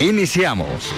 Iniciamos.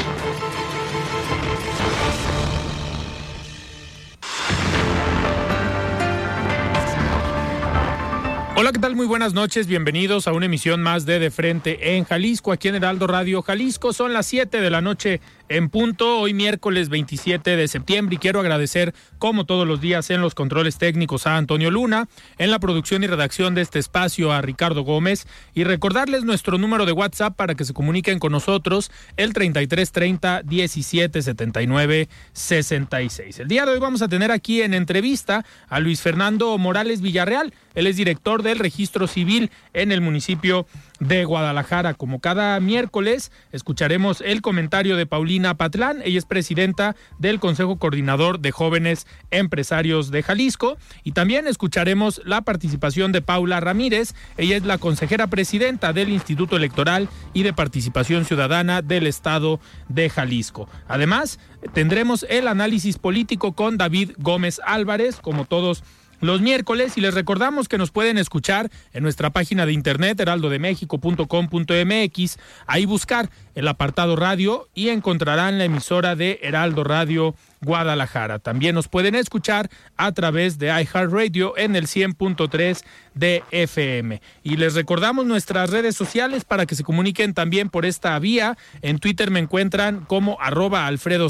Hola, ¿qué tal? Muy buenas noches. Bienvenidos a una emisión más de De Frente en Jalisco, aquí en Heraldo Radio Jalisco. Son las 7 de la noche en punto, hoy miércoles 27 de septiembre. Y quiero agradecer, como todos los días, en los controles técnicos a Antonio Luna, en la producción y redacción de este espacio a Ricardo Gómez. Y recordarles nuestro número de WhatsApp para que se comuniquen con nosotros, el 3330 1779 66. El día de hoy vamos a tener aquí en entrevista a Luis Fernando Morales Villarreal. Él es director del registro civil en el municipio de Guadalajara. Como cada miércoles, escucharemos el comentario de Paulina Patlán. Ella es presidenta del Consejo Coordinador de Jóvenes Empresarios de Jalisco. Y también escucharemos la participación de Paula Ramírez. Ella es la consejera presidenta del Instituto Electoral y de Participación Ciudadana del Estado de Jalisco. Además, tendremos el análisis político con David Gómez Álvarez, como todos los miércoles y les recordamos que nos pueden escuchar en nuestra página de internet heraldodemexico.com.mx, ahí buscar el apartado radio y encontrarán la emisora de Heraldo Radio Guadalajara. También nos pueden escuchar a través de iHeartRadio en el 100.3 de FM. Y les recordamos nuestras redes sociales para que se comuniquen también por esta vía. En Twitter me encuentran como arroba Alfredo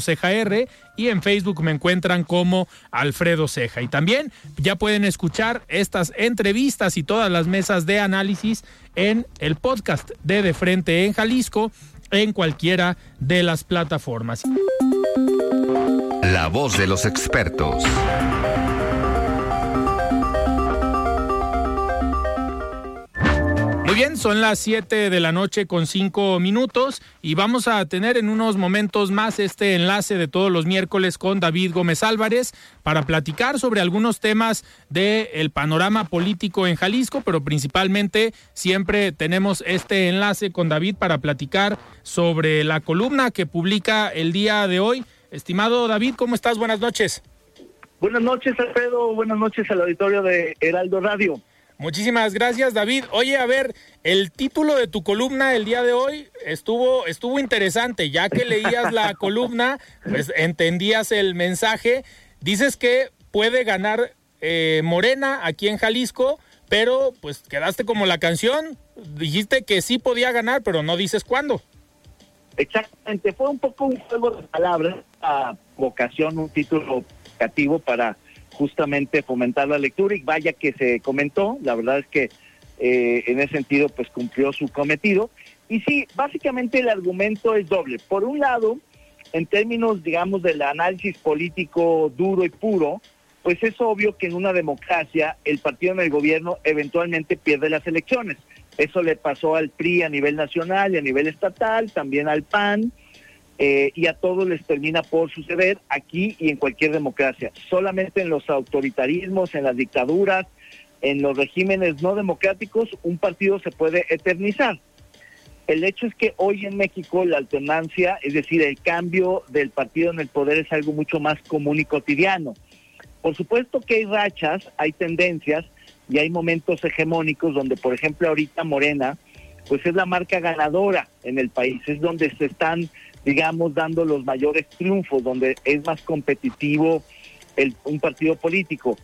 y en Facebook me encuentran como Alfredo Ceja. Y también ya pueden escuchar estas entrevistas y todas las mesas de análisis en el podcast de De Frente en Jalisco en cualquiera de las plataformas. La voz de los expertos. Muy bien, son las 7 de la noche con 5 minutos y vamos a tener en unos momentos más este enlace de todos los miércoles con David Gómez Álvarez para platicar sobre algunos temas del panorama político en Jalisco, pero principalmente siempre tenemos este enlace con David para platicar sobre la columna que publica el día de hoy. Estimado David, ¿cómo estás? Buenas noches. Buenas noches, Alfredo. Buenas noches al auditorio de Heraldo Radio. Muchísimas gracias, David. Oye, a ver, el título de tu columna el día de hoy estuvo, estuvo interesante. Ya que leías la columna, pues entendías el mensaje. Dices que puede ganar eh, Morena aquí en Jalisco, pero pues quedaste como la canción. Dijiste que sí podía ganar, pero no dices cuándo. Exactamente, fue un poco un juego de palabras, a vocación, un título creativo para justamente fomentar la lectura y vaya que se comentó, la verdad es que eh, en ese sentido pues cumplió su cometido. Y sí, básicamente el argumento es doble. Por un lado, en términos, digamos, del análisis político duro y puro, pues es obvio que en una democracia el partido en el gobierno eventualmente pierde las elecciones. Eso le pasó al PRI a nivel nacional y a nivel estatal, también al PAN, eh, y a todos les termina por suceder aquí y en cualquier democracia. Solamente en los autoritarismos, en las dictaduras, en los regímenes no democráticos, un partido se puede eternizar. El hecho es que hoy en México la alternancia, es decir, el cambio del partido en el poder es algo mucho más común y cotidiano. Por supuesto que hay rachas, hay tendencias y hay momentos hegemónicos donde, por ejemplo, ahorita Morena, pues es la marca ganadora en el país, es donde se están digamos, dando los mayores triunfos, donde es más competitivo el, un partido político.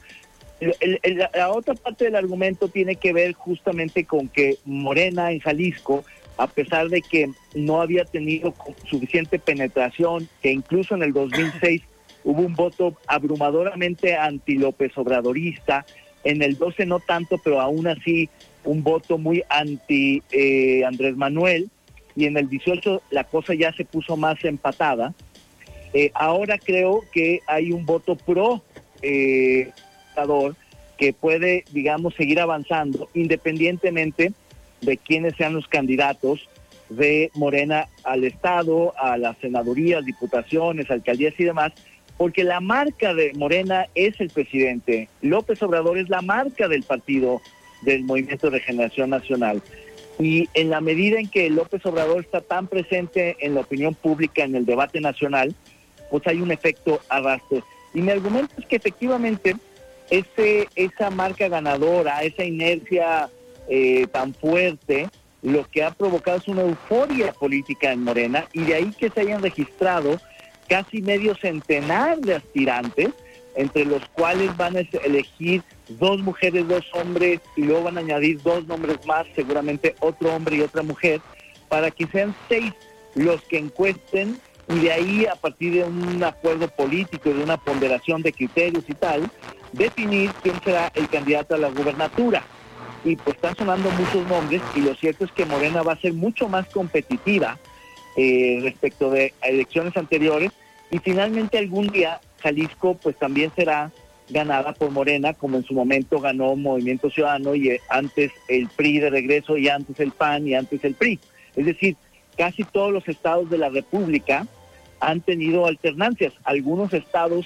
la otra parte del argumento tiene que ver justamente con que Morena en Jalisco a pesar de que no había tenido suficiente penetración, que incluso en el 2006 hubo un voto abrumadoramente anti López Obradorista, en el 12 no tanto, pero aún así un voto muy anti eh, Andrés Manuel, y en el 18 la cosa ya se puso más empatada. Eh, ahora creo que hay un voto pro eh, que puede, digamos, seguir avanzando independientemente de quiénes sean los candidatos de Morena al Estado, a las senadurías, diputaciones, alcaldías y demás, porque la marca de Morena es el presidente. López Obrador es la marca del partido del Movimiento de Regeneración Nacional. Y en la medida en que López Obrador está tan presente en la opinión pública, en el debate nacional, pues hay un efecto arrastre. Y mi argumento es que efectivamente ese, esa marca ganadora, esa inercia eh, tan fuerte, lo que ha provocado es una euforia política en Morena y de ahí que se hayan registrado casi medio centenar de aspirantes, entre los cuales van a elegir dos mujeres, dos hombres y luego van a añadir dos nombres más, seguramente otro hombre y otra mujer, para que sean seis los que encuesten y de ahí a partir de un acuerdo político, de una ponderación de criterios y tal, definir quién será el candidato a la gubernatura. Y pues están sonando muchos nombres y lo cierto es que Morena va a ser mucho más competitiva eh, respecto de elecciones anteriores y finalmente algún día Jalisco pues también será ganada por Morena como en su momento ganó Movimiento Ciudadano y eh, antes el PRI de regreso y antes el PAN y antes el PRI. Es decir, casi todos los estados de la República han tenido alternancias. Algunos estados,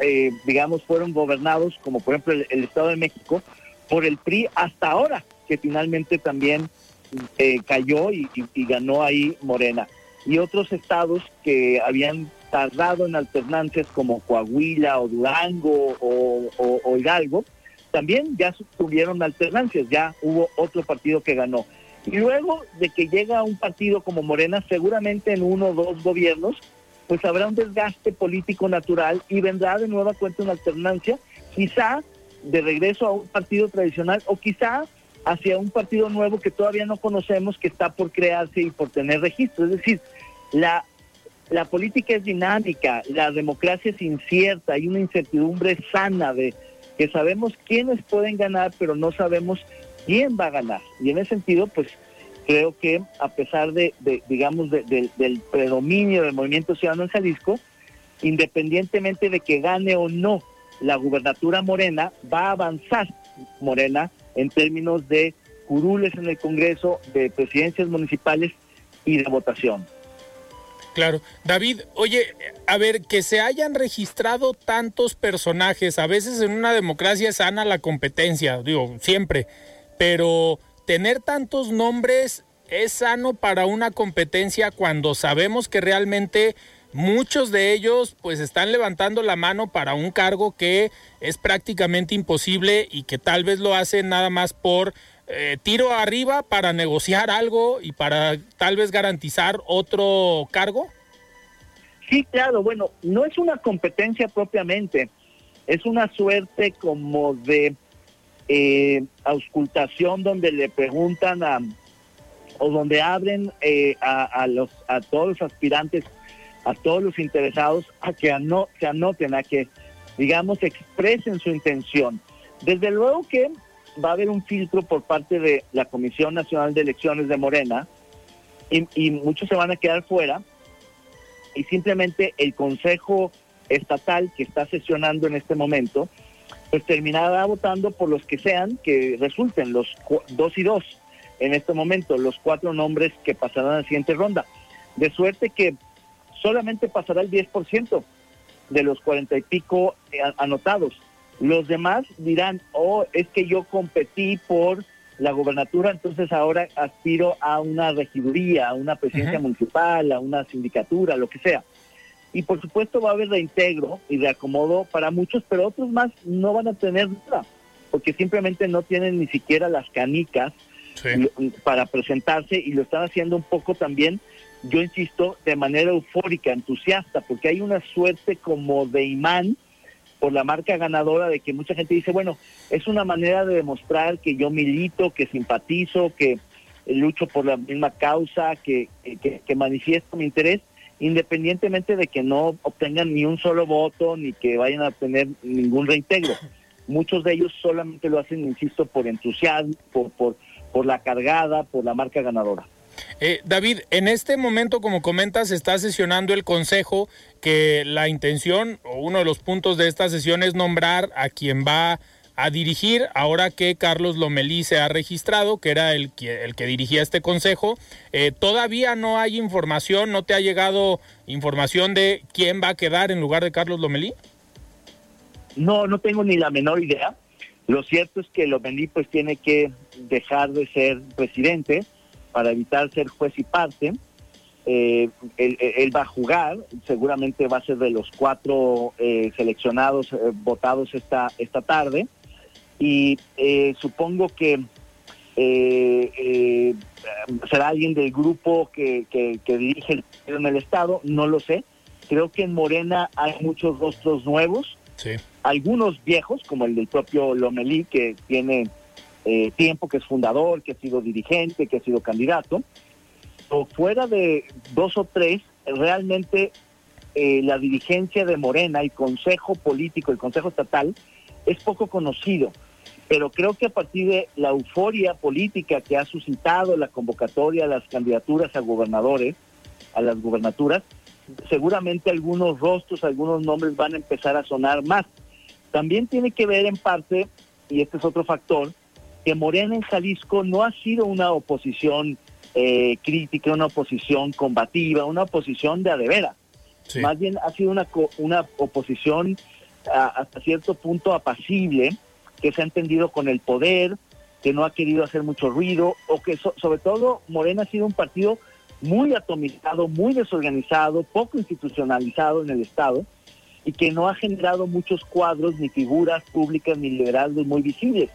eh, digamos, fueron gobernados, como por ejemplo el Estado de México, por el PRI hasta ahora, que finalmente también eh, cayó y, ganó ahí Morena. Y otros estados que habían tardado en alternancias como Coahuila o Durango o, Hidalgo, también ya tuvieron alternancias, ya hubo otro partido que ganó. Y luego de que llega un partido como Morena, seguramente en uno o dos gobiernos, pues habrá un desgaste político natural y vendrá de nueva cuenta una alternancia, quizá de regreso a un partido tradicional o quizá hacia un partido nuevo que todavía no conocemos, que está por crearse y por tener registro. Es decir, la, política es dinámica, la democracia es incierta, hay una incertidumbre sana de que sabemos quiénes pueden ganar, pero no sabemos quién va a ganar. Y en ese sentido, pues creo que a pesar de, digamos, del predominio del movimiento ciudadano en Jalisco, independientemente de que gane o no la gubernatura morena va a avanzar Morena en términos de curules en el Congreso, de presidencias municipales y de votación. Claro. David, oye, a ver, que se hayan registrado tantos personajes, a veces en una democracia sana la competencia, digo, siempre, pero tener tantos nombres es sano para una competencia cuando sabemos que realmente Muchos de ellos pues están levantando la mano para un cargo que es prácticamente imposible y que tal vez lo hacen nada más por eh, tiro arriba para negociar algo y para tal vez garantizar otro cargo. Sí, claro, bueno, no es una competencia propiamente, es una suerte como de eh, auscultación donde le preguntan o donde abren eh, a, los a todos los aspirantes a todos los interesados a que anoten, a que, digamos, expresen su intención. Desde luego que va a haber un filtro por parte de la Comisión Nacional de Elecciones de Morena y, muchos se van a quedar fuera y simplemente el Consejo Estatal que está sesionando en este momento, pues terminará votando por los que sean, que resulten los dos y dos en este momento, los cuatro nombres que pasarán a la siguiente ronda. De suerte que solamente pasará el 10% de los cuarenta y pico eh, anotados. Los demás dirán, oh, es que yo competí por la gobernatura, entonces ahora aspiro a una regiduría, a una presidencia municipal, a una sindicatura, lo que sea. Y por supuesto va a haber reintegro y reacomodo para muchos, pero otros más no van a tener nada, porque simplemente no tienen ni siquiera las canicas para presentarse y lo están haciendo un poco también yo insisto, de manera eufórica, entusiasta, porque hay una suerte como de imán por la marca ganadora de que mucha gente dice, bueno, es una manera de demostrar que yo milito, que simpatizo, que, lucho por la misma causa, que, que, manifiesto mi interés, independientemente de que no obtengan ni un solo voto ni que vayan a obtener ningún reintegro. Muchos de ellos solamente lo hacen, insisto, por entusiasmo, por, por, por la cargada, por la marca ganadora. Eh, David, en este momento, como comentas, está sesionando el Consejo que la intención o uno de los puntos de esta sesión es nombrar a quien va a dirigir, ahora que Carlos Lomelí se ha registrado, que era el que, el que dirigía este consejo. Eh, todavía no hay información, no te ha llegado información de quién va a quedar en lugar de Carlos Lomelí. No, no tengo ni la menor idea. Lo cierto es que Lomelí pues tiene que dejar de ser presidente para evitar ser juez y parte. Eh, él, va a jugar, seguramente va a ser de los cuatro eh, seleccionados, eh, votados esta, esta tarde, y supongo que será alguien del grupo que, que, que dirige el, en el Estado, no lo sé. Creo que en Morena hay muchos rostros nuevos, sí. algunos viejos, como el del propio Lomelí, que tiene eh, tiempo, que es fundador, que ha sido dirigente, que ha sido candidato, o fuera de dos o tres, realmente eh, la dirigencia de Morena, el Consejo Político, el Consejo Estatal, es poco conocido. Pero creo que a partir de la euforia política que ha suscitado la convocatoria las candidaturas a gobernadores, a las gubernaturas, seguramente algunos rostros, algunos nombres van a empezar a sonar más. También tiene que ver en parte, y este es otro factor, que Morena en Jalisco no ha sido una oposición eh, crítica, una oposición combativa, una oposición de adevera. Más bien ha sido una, una oposición hasta cierto punto apacible, que se ha entendido con el poder, que no ha querido hacer mucho ruido, o que sobre todo Morena ha sido un partido muy atomizado, muy desorganizado, poco institucionalizado en el Estado, y que no ha generado muchos cuadros ni figuras públicas ni liberales muy visibles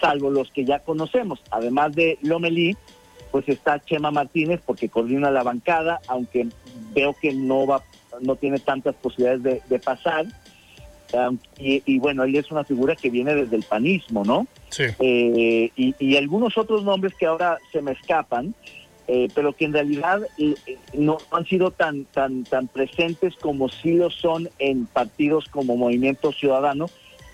salvo los que ya conocemos. Además de Lomelí, pues está Chema Martínez porque coordina la bancada, aunque veo que no va, no tiene tantas posibilidades de, pasar. y, bueno, él es una figura que viene desde el panismo, ¿no? Sí. Eh, y, algunos otros nombres que ahora se me escapan, eh, pero que en realidad eh, no han sido tan, tan, tan presentes como sí lo son en partidos como Movimiento Ciudadano,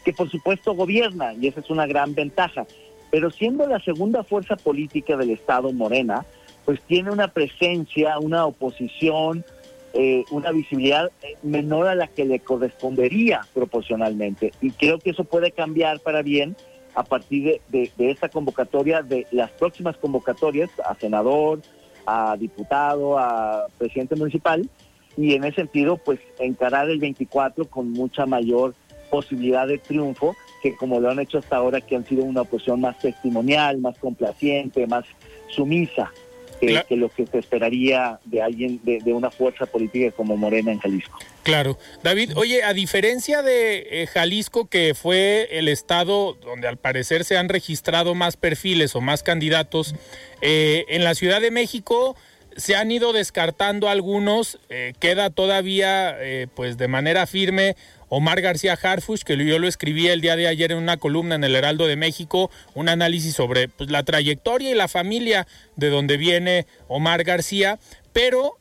que por supuesto gobierna y esa es una gran ventaja. Pero siendo la segunda fuerza política del Estado Morena, pues tiene una presencia, una oposición, eh, una visibilidad eh, menor a la que le correspondería proporcionalmente. Y creo que eso puede cambiar para bien a partir de, de, esta convocatoria, de las próximas convocatorias a senador, a diputado, a presidente municipal, y en ese sentido, pues encarar el 24 con mucha mayor posibilidad de triunfo que como lo han hecho hasta ahora, que han sido una oposición más testimonial, más complaciente, más sumisa. Que, lo que se esperaría de alguien, de, una fuerza política como Morena en Jalisco. Claro. David, oye, a diferencia de eh, Jalisco, que fue el estado donde al parecer se han registrado más perfiles o más candidatos, eh, en la Ciudad de México se han ido descartando algunos, eh, queda todavía pues de manera firme Omar García Harfush, que yo lo escribí el día de ayer en una columna en el Heraldo de México, un análisis sobre pues, la trayectoria y la familia de donde viene Omar García, pero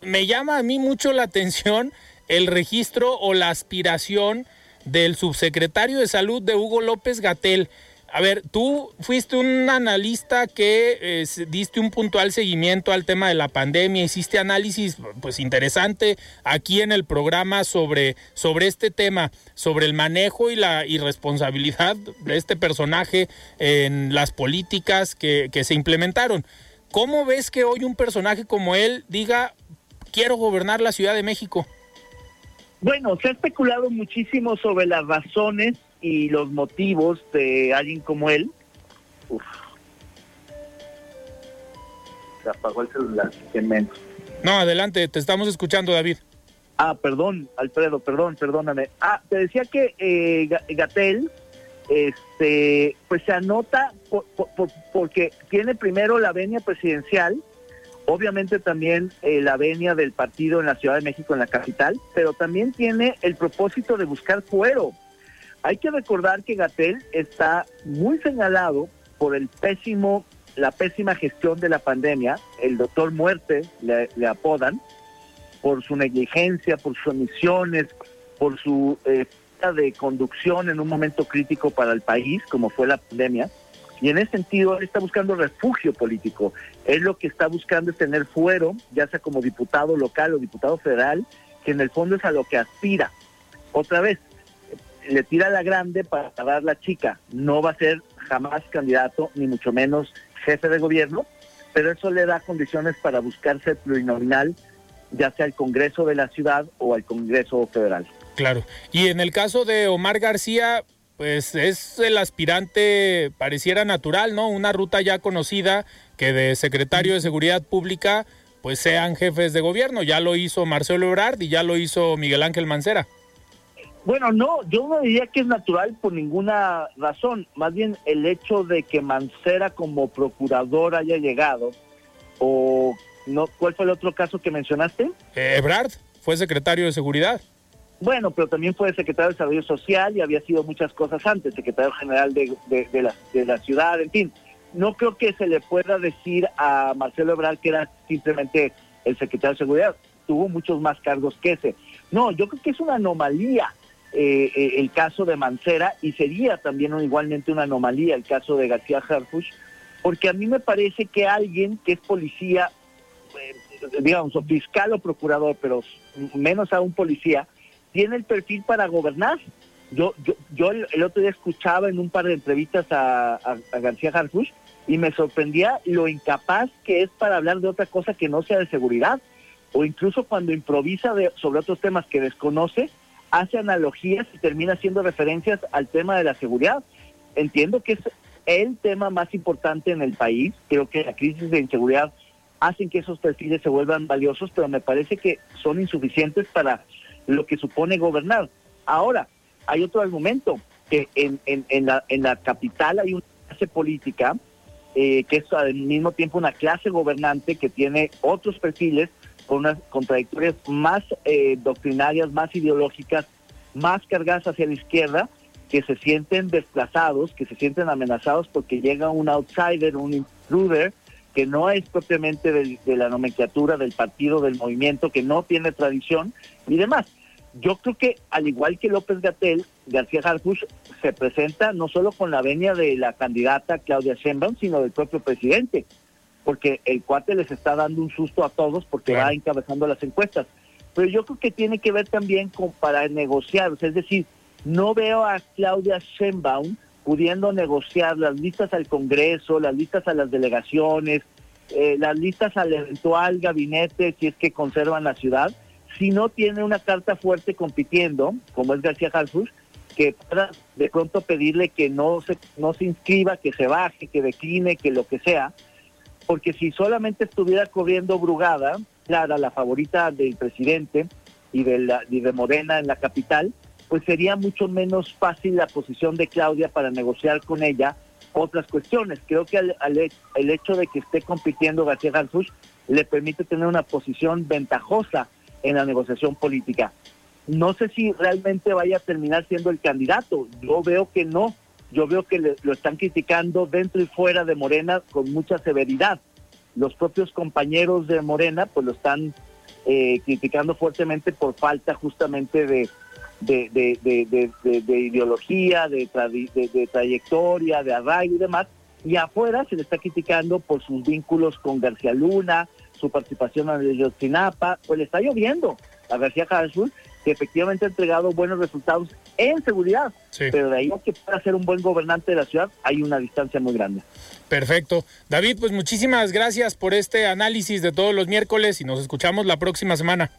me llama a mí mucho la atención el registro o la aspiración del subsecretario de salud de Hugo López Gatel. A ver, tú fuiste un analista que eh, diste un puntual seguimiento al tema de la pandemia, hiciste análisis pues interesante aquí en el programa sobre, sobre este tema, sobre el manejo y la irresponsabilidad de este personaje en las políticas que, que se implementaron. ¿Cómo ves que hoy un personaje como él diga quiero gobernar la Ciudad de México? Bueno, se ha especulado muchísimo sobre las razones y los motivos de alguien como él. Uf. Se apagó el celular, que menos. No, adelante, te estamos escuchando, David. Ah, perdón, Alfredo, perdón, perdóname. Ah, te decía que eh, Gatel, este, pues se anota porque tiene primero la venia presidencial, obviamente también eh, la venia del partido en la Ciudad de México, en la capital, pero también tiene el propósito de buscar fuero hay que recordar que Gatel está muy señalado por el pésimo la pésima gestión de la pandemia, el doctor Muerte le, apodan, por su negligencia, por sus omisiones, por su eh, de conducción en un momento crítico para el país, como fue la pandemia. Y en ese sentido, él está buscando refugio político. Él lo que está buscando es tener fuero, ya sea como diputado local o diputado federal, que en el fondo es a lo que aspira. Otra vez, le tira la grande para dar la chica. No va a ser jamás candidato, ni mucho menos jefe de gobierno, pero eso le da condiciones para buscarse plurinominal, ya sea al Congreso de la ciudad o al Congreso federal. Claro. Y en el caso de Omar García, pues es el aspirante, pareciera natural, ¿no? Una ruta ya conocida que de secretario de Seguridad Pública, pues sean jefes de gobierno. Ya lo hizo Marcelo Ebrard y ya lo hizo Miguel Ángel Mancera. Bueno, no, yo no diría que es natural por ninguna razón. Más bien el hecho de que Mancera como procurador haya llegado, o no, ¿cuál fue el otro caso que mencionaste? Eh, Ebrard fue secretario de Seguridad. Bueno, pero también fue secretario de Desarrollo Social y había sido muchas cosas antes, secretario general de, de, la, de la ciudad, en fin. No creo que se le pueda decir a Marcelo Ebrard que era simplemente el secretario de Seguridad. Tuvo muchos más cargos que ese. No, yo creo que es una anomalía eh, eh, el caso de Mancera y sería también igualmente una anomalía el caso de García Harfuch, porque a mí me parece que alguien que es policía, eh, digamos, o fiscal o procurador, pero menos aún policía, tiene el perfil para gobernar. Yo, yo, yo el, otro día escuchaba en un par de entrevistas a, García Harfuch y me sorprendía lo incapaz que es para hablar de otra cosa que no sea de seguridad, o incluso cuando improvisa sobre otros temas que desconoce, hace analogías y termina haciendo referencias al tema de la seguridad. Entiendo que es el tema más importante en el país, creo que la crisis de inseguridad hacen que esos perfiles se vuelvan valiosos, pero me parece que son insuficientes para lo que supone gobernar. Ahora, hay otro argumento, que en, en, la, en la capital hay una clase política eh, que es al mismo tiempo una clase gobernante que tiene otros perfiles con unas contradictorias más eh, doctrinarias, más ideológicas, más cargadas hacia la izquierda, que se sienten desplazados, que se sienten amenazados porque llega un outsider, un intruder, que no es propiamente de, la nomenclatura del partido, del movimiento, que no tiene tradición y demás. Yo creo que al igual que López Gatel, García Harfuch se presenta no solo con la venia de la candidata Claudia Sheinbaum, sino del propio presidente, porque el cuate les está dando un susto a todos porque va encabezando las encuestas. Pero yo creo que tiene que ver también con para negociar, es decir, no veo a Claudia Sheinbaum pudiendo negociar las listas al Congreso, las listas a las delegaciones, eh, las listas al eventual gabinete si es que conservan la ciudad si no tiene una carta fuerte compitiendo, como es García Harfuch, que pueda de pronto pedirle que no se, no se inscriba, que se baje, que decline, que lo que sea, porque si solamente estuviera corriendo Brugada, Clara, la favorita del presidente y de, la, Morena en la capital, pues sería mucho menos fácil la posición de Claudia para negociar con ella otras cuestiones. Creo que el hecho de que esté compitiendo García Harfuch le permite tener una posición ventajosa en la negociación política. No sé si realmente vaya a terminar siendo el candidato. Yo veo que no. Yo veo que lo están criticando dentro y fuera de Morena con mucha severidad. Los propios compañeros de Morena pues lo están eh, criticando fuertemente por falta justamente de, de, de, ideología, de, de, trayectoria, de arraigo y demás. Y afuera se le está criticando por sus vínculos con García Luna, su participación en el Yotinapa, pues le está lloviendo a García Harfuch, que efectivamente ha entregado buenos resultados en seguridad, pero de ahí a que pueda ser un buen gobernante de la ciudad hay una distancia muy grande. Perfecto. David, pues muchísimas gracias por este análisis de todos los miércoles y nos escuchamos la próxima semana.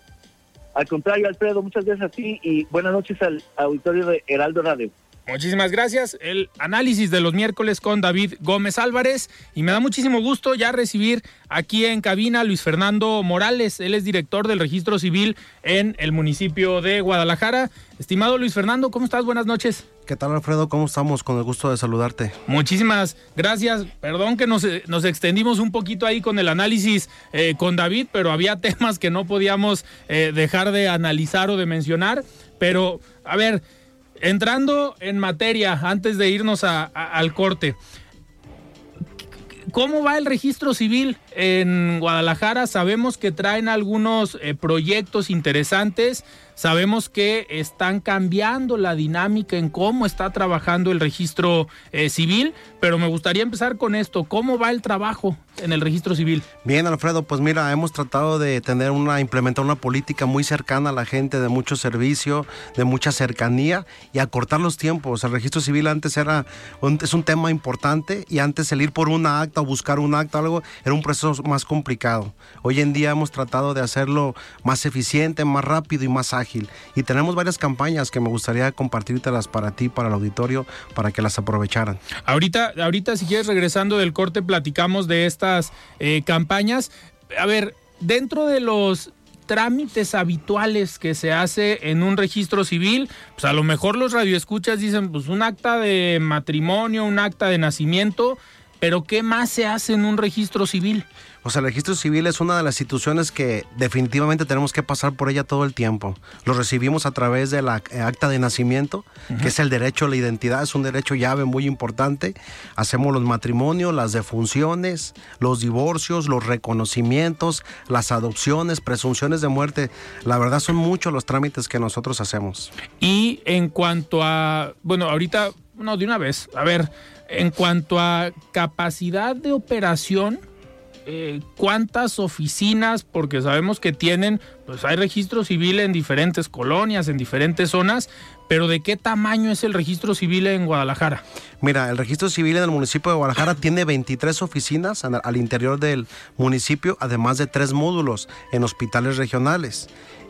Al contrario, Alfredo, muchas gracias a ti y buenas noches al auditorio de Heraldo Radio. Muchísimas gracias. El análisis de los miércoles con David Gómez Álvarez. Y me da muchísimo gusto ya recibir aquí en cabina a Luis Fernando Morales. Él es director del registro civil en el municipio de Guadalajara. Estimado Luis Fernando, ¿cómo estás? Buenas noches. ¿Qué tal, Alfredo? ¿Cómo estamos? Con el gusto de saludarte. Muchísimas gracias. Perdón que nos, nos extendimos un poquito ahí con el análisis eh, con David, pero había temas que no podíamos eh, dejar de analizar o de mencionar. Pero, a ver, entrando en materia, antes de irnos al corte, ¿Cómo va el registro civil en Guadalajara? Sabemos que traen algunos eh, proyectos interesantes. Sabemos que están cambiando la dinámica en cómo está trabajando el registro eh, civil, pero me gustaría empezar con esto. ¿Cómo va el trabajo en el registro civil? Bien, Alfredo, pues mira, hemos tratado de tener una, implementar una política muy cercana a la gente, de mucho servicio, de mucha cercanía y acortar los tiempos. El registro civil antes era un, es un tema importante y antes el ir por una acta o buscar un acta o algo era un proceso más complicado. Hoy en día hemos tratado de hacerlo más eficiente, más rápido y más ágil. Y tenemos varias campañas que me gustaría compartírtelas para ti, para el auditorio, para que las aprovecharan. Ahorita, ahorita si quieres, regresando del corte, platicamos de estas eh, campañas. A ver, dentro de los trámites habituales que se hace en un registro civil, pues a lo mejor los radioescuchas dicen, pues un acta de matrimonio, un acta de nacimiento, pero ¿qué más se hace en un registro civil? O sea, el registro civil es una de las instituciones que definitivamente tenemos que pasar por ella todo el tiempo. Lo recibimos a través de la eh, acta de nacimiento, que es el derecho a la identidad, es un derecho llave muy importante. Hacemos los matrimonios, las defunciones, los divorcios, los reconocimientos, las adopciones, presunciones de muerte. La verdad son muchos los trámites que nosotros hacemos. Y en cuanto a, bueno, ahorita, no, de una vez, a ver, en cuanto a capacidad de operación, eh, cuántas oficinas, porque sabemos que tienen, pues hay registro civil en diferentes colonias, en diferentes zonas, pero ¿de qué tamaño es el registro civil en Guadalajara? Mira, el registro civil en el municipio de Guadalajara tiene 23 oficinas al interior del municipio, además de tres módulos en hospitales regionales.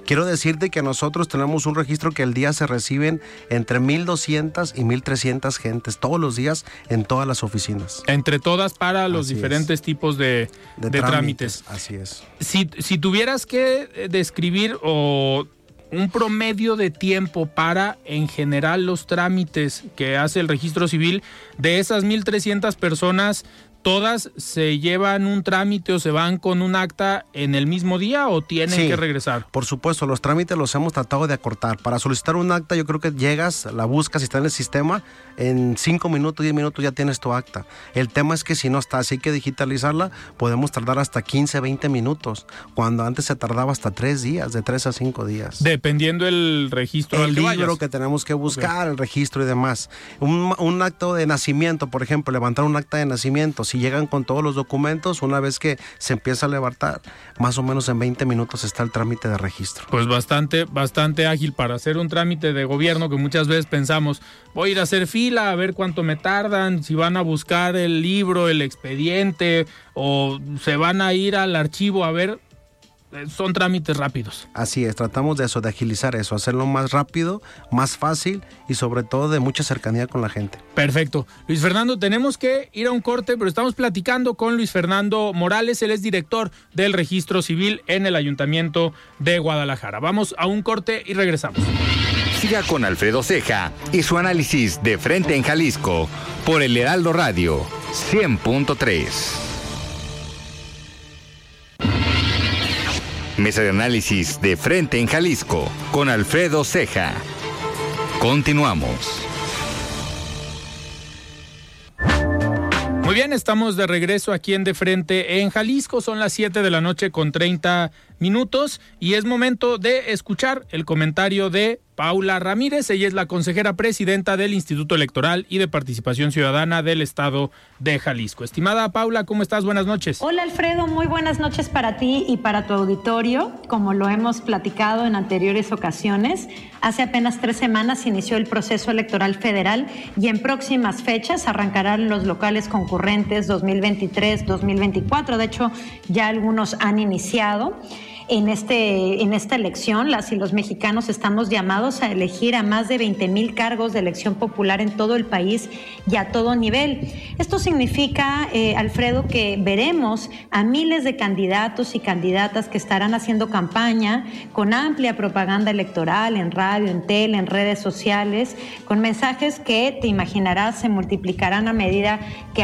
Quiero decirte que nosotros tenemos un registro que el día se reciben entre 1.200 y 1.300 gentes todos los días en todas las oficinas. Entre todas para los diferentes tipos de, trámites, Así es. Si, si tuvieras que eh, describir o un promedio de tiempo para, en general, los trámites que hace el registro civil, de esas 1.300 personas, ¿Todas se llevan un trámite o se van con un acta en el mismo día o tienen que regresar? Por supuesto, los trámites los hemos tratado de acortar. Para solicitar un acta, yo creo que llegas, la buscas, y está en el sistema, en 5 minutos, 10 minutos ya tienes tu acta. El tema es que si no está, así que digitalizarla, podemos tardar hasta 15, 20 minutos, cuando antes se tardaba hasta 3 días, de 3 a 5 días. Dependiendo el registro. El libro que, tenemos que buscar, el registro y demás. Un, un acto de nacimiento, por ejemplo, levantar un acta de nacimiento si llegan con todos los documentos, una vez que se empieza a levantar, más o menos en 20 minutos está el trámite de registro. Pues bastante, bastante ágil para hacer un trámite de gobierno que muchas veces pensamos, voy a ir a hacer fila a ver cuánto me tardan, si van a buscar el libro, el expediente o se van a ir al archivo a ver son trámites rápidos. Así es, tratamos de eso, de agilizar eso, hacerlo más rápido, más fácil y sobre todo de mucha cercanía con la gente. Perfecto. Luis Fernando, tenemos que ir a un corte, pero estamos platicando con Luis Fernando Morales, él es director del registro civil en el Ayuntamiento de Guadalajara. Vamos a un corte y regresamos. Siga con Alfredo Ceja y su análisis de frente en Jalisco por el Heraldo Radio 100.3. Mesa de análisis de frente en Jalisco con Alfredo Ceja. Continuamos. Muy bien, estamos de regreso aquí en De Frente en Jalisco. Son las 7 de la noche con 30 minutos y es momento de escuchar el comentario de Paula Ramírez. Ella es la consejera presidenta del Instituto Electoral y de Participación Ciudadana del Estado de Jalisco. Estimada Paula, ¿cómo estás? Buenas noches. Hola Alfredo, muy buenas noches para ti y para tu auditorio. Como lo hemos platicado en anteriores ocasiones, hace apenas tres semanas inició el proceso electoral federal y en próximas fechas arrancarán los locales concurrentes 2023-2024. De hecho, ya algunos han iniciado en, este, en esta elección, las y los mexicanos estamos llamados a elegir a más de 20 mil cargos de elección popular en todo el país y a todo nivel. Esto significa, eh, Alfredo, que veremos a miles de candidatos y candidatas que estarán haciendo campaña con amplia propaganda electoral en radio, en tele, en redes sociales, con mensajes que te imaginarás se multiplicarán a medida que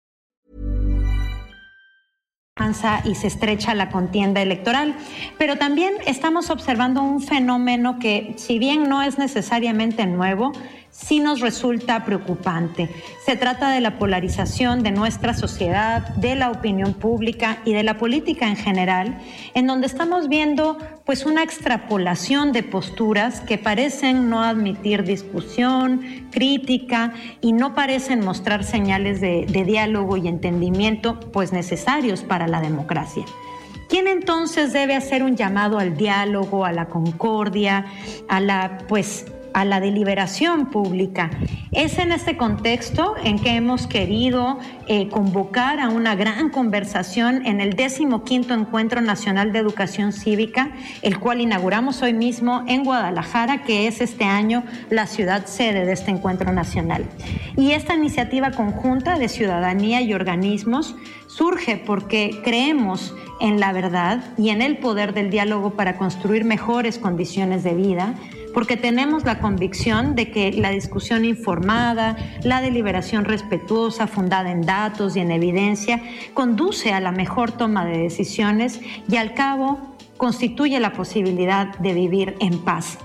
Y se estrecha la contienda electoral, pero también estamos observando un fenómeno que, si bien no es necesariamente nuevo, sí nos resulta preocupante. Se trata de la polarización de nuestra sociedad, de la opinión pública y de la política en general, en donde estamos viendo pues una extrapolación de posturas que parecen no admitir discusión, crítica y no parecen mostrar señales de, diálogo y entendimiento pues necesarios para la democracia. ¿Quién entonces debe hacer un llamado al diálogo, a la concordia, a la pues a la deliberación pública. Es en este contexto en que hemos querido eh, convocar a una gran conversación en el 15 Encuentro Nacional de Educación Cívica, el cual inauguramos hoy mismo en Guadalajara, que es este año la ciudad sede de este encuentro nacional. Y esta iniciativa conjunta de ciudadanía y organismos surge porque creemos en la verdad y en el poder del diálogo para construir mejores condiciones de vida porque tenemos la convicción de que la discusión informada, la deliberación respetuosa, fundada en datos y en evidencia, conduce a la mejor toma de decisiones y al cabo constituye la posibilidad de vivir en paz.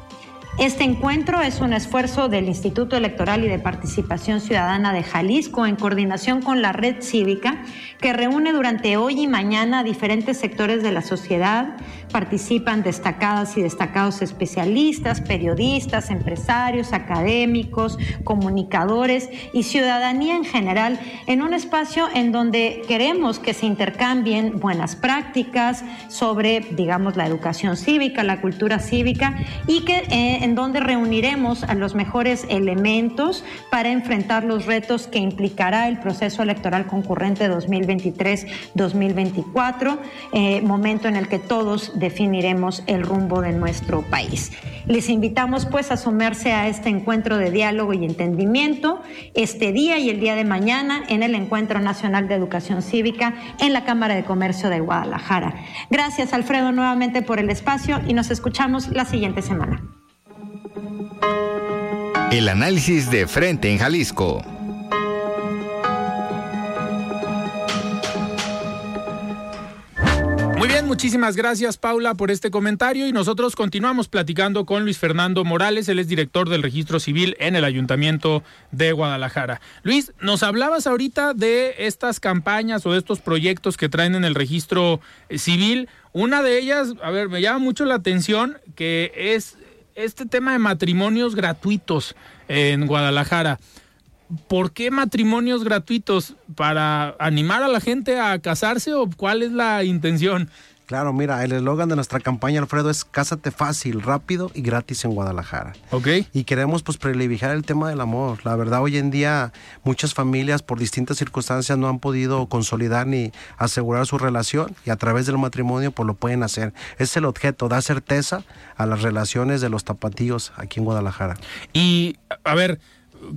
Este encuentro es un esfuerzo del Instituto Electoral y de Participación Ciudadana de Jalisco en coordinación con la Red Cívica, que reúne durante hoy y mañana a diferentes sectores de la sociedad. Participan destacadas y destacados especialistas, periodistas, empresarios, académicos, comunicadores y ciudadanía en general en un espacio en donde queremos que se intercambien buenas prácticas sobre, digamos, la educación cívica, la cultura cívica y que... Eh, en donde reuniremos a los mejores elementos para enfrentar los retos que implicará el proceso electoral concurrente 2023-2024, eh, momento en el que todos definiremos el rumbo de nuestro país. Les invitamos pues a sumarse a este encuentro de diálogo y entendimiento este día y el día de mañana en el Encuentro Nacional de Educación Cívica en la Cámara de Comercio de Guadalajara. Gracias Alfredo nuevamente por el espacio y nos escuchamos la siguiente semana. El análisis de frente en Jalisco. Muy bien, muchísimas gracias Paula por este comentario y nosotros continuamos platicando con Luis Fernando Morales, él es director del registro civil en el Ayuntamiento de Guadalajara. Luis, nos hablabas ahorita de estas campañas o de estos proyectos que traen en el registro civil. Una de ellas, a ver, me llama mucho la atención que es este tema de matrimonios gratuitos en Guadalajara. ¿Por qué matrimonios gratuitos? ¿Para animar a la gente a casarse o cuál es la intención? Claro, mira, el eslogan de nuestra campaña, Alfredo, es Cásate fácil, rápido y gratis en Guadalajara. Ok. Y queremos pues privilegiar el tema del amor. La verdad, hoy en día muchas familias por distintas circunstancias no han podido consolidar ni asegurar su relación y a través del matrimonio pues lo pueden hacer. Es el objeto, da certeza a las relaciones de los tapatíos aquí en Guadalajara. Y, a ver,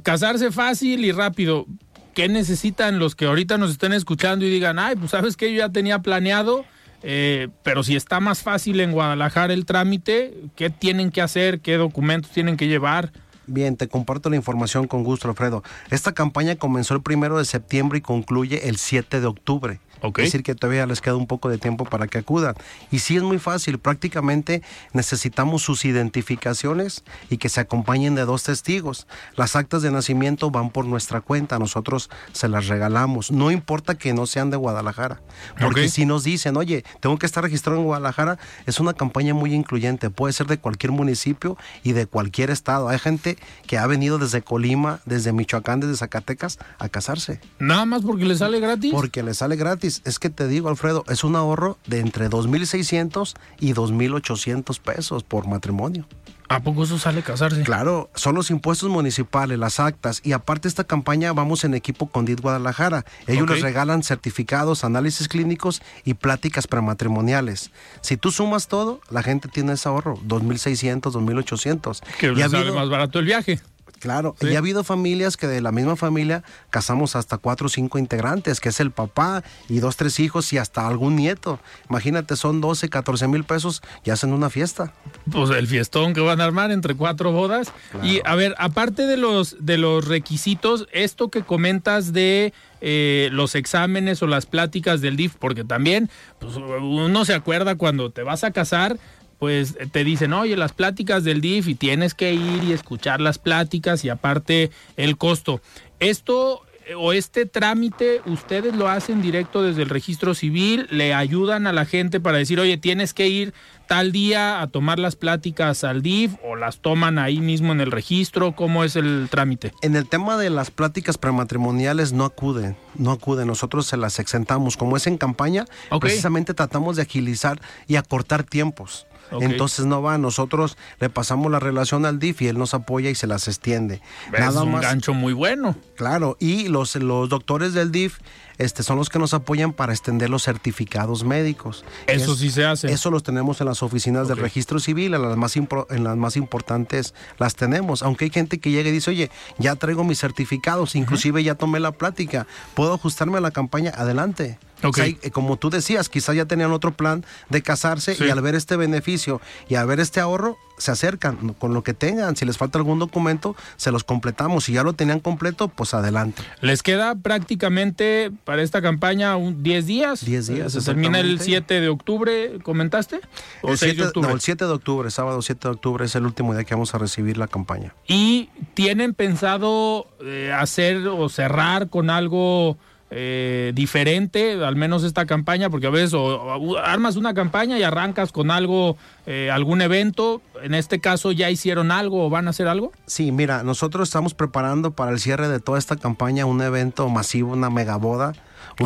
casarse fácil y rápido. ¿Qué necesitan los que ahorita nos estén escuchando y digan, ay, pues sabes que yo ya tenía planeado? Eh, pero si está más fácil en Guadalajara el trámite, ¿qué tienen que hacer? ¿Qué documentos tienen que llevar? Bien, te comparto la información con gusto, Alfredo. Esta campaña comenzó el primero de septiembre y concluye el 7 de octubre. Ok. Es decir, que todavía les queda un poco de tiempo para que acudan. Y sí es muy fácil, prácticamente necesitamos sus identificaciones y que se acompañen de dos testigos. Las actas de nacimiento van por nuestra cuenta, nosotros se las regalamos. No importa que no sean de Guadalajara, porque si nos dicen, oye, tengo que estar registrado en Guadalajara, es una campaña muy incluyente, puede ser de cualquier municipio y de cualquier estado. Hay gente que ha venido desde Colima, desde Michoacán, desde Zacatecas a casarse Nada más porque le sale gratis. porque le sale gratis. Es que te digo, Alfredo, es un ahorro de entre 2.600 y 2.800 pesos por matrimonio. ¿A poco eso sale casarse? Claro, son los impuestos municipales, las actas y aparte esta campaña vamos en equipo con DIT Guadalajara. Ellos les regalan certificados, análisis clínicos y pláticas prematrimoniales. Si tú sumas todo, la gente tiene ese ahorro, 2.600, 2.800. Que Y ha sale más barato el viaje. Claro, Sí. y ha habido familias que de la misma familia casamos hasta cuatro o cinco integrantes, que es el papá y dos, tres hijos y hasta algún nieto. Imagínate, son 12, 14 mil pesos y hacen una fiesta. Pues el fiestón que van a armar entre cuatro bodas. Y a ver, aparte de los de los requisitos, esto que comentas de eh, los exámenes o las pláticas del DIF, porque también pues, uno se acuerda cuando te vas a casar, pues te dicen, oye, las pláticas del DIF y tienes que ir y escuchar las pláticas y aparte el costo. Esto eh, o este trámite, ustedes lo hacen directo desde el registro civil, le ayudan a la gente para decir, oye, tienes que ir tal día a tomar las pláticas al DIF o las toman ahí mismo en el registro, ¿cómo es el trámite? En el tema de las pláticas prematrimoniales no acuden, no acuden, nosotros se las exentamos. Como es en campaña, precisamente tratamos de agilizar y acortar tiempos. Entonces no va, nosotros le pasamos la relación al DIF y él nos apoya y se las extiende. es un gancho muy bueno. Claro, y los, los doctores del DIF este, son los que nos apoyan para extender los certificados médicos. Eso Es- sí se hace. Eso los tenemos en las oficinas del registro civil, en las, más impro- en las más importantes las tenemos. Aunque hay gente que llega y dice, oye, ya traigo mis certificados, inclusive ya tomé la plática, ¿puedo ajustarme a la campaña? Adelante. Ok. O sea, y, eh, como tú decías, quizás ya tenían otro plan de casarse Sí. y al ver este beneficio y al ver este ahorro, se acercan con lo que tengan. Si les falta algún documento, se los completamos. Si ya lo tenían completo, pues adelante. Les queda prácticamente para esta campaña un 10 días. 10 días, Se termina el exactamente. 7 de octubre, ¿comentaste? ¿O El 6 de 7, octubre? no, el 7 de octubre, sábado 7 de octubre es el último día que vamos a recibir la campaña. ¿Y tienen pensado eh, hacer o cerrar con algo eh, diferente, al menos esta campaña? Porque a veces o- o armas una campaña y arrancas con algo, eh, algún evento. En este caso, ¿ya hicieron algo o van a hacer algo? Sí, mira, nosotros estamos preparando para el cierre de toda esta campaña un evento masivo, una megaboda.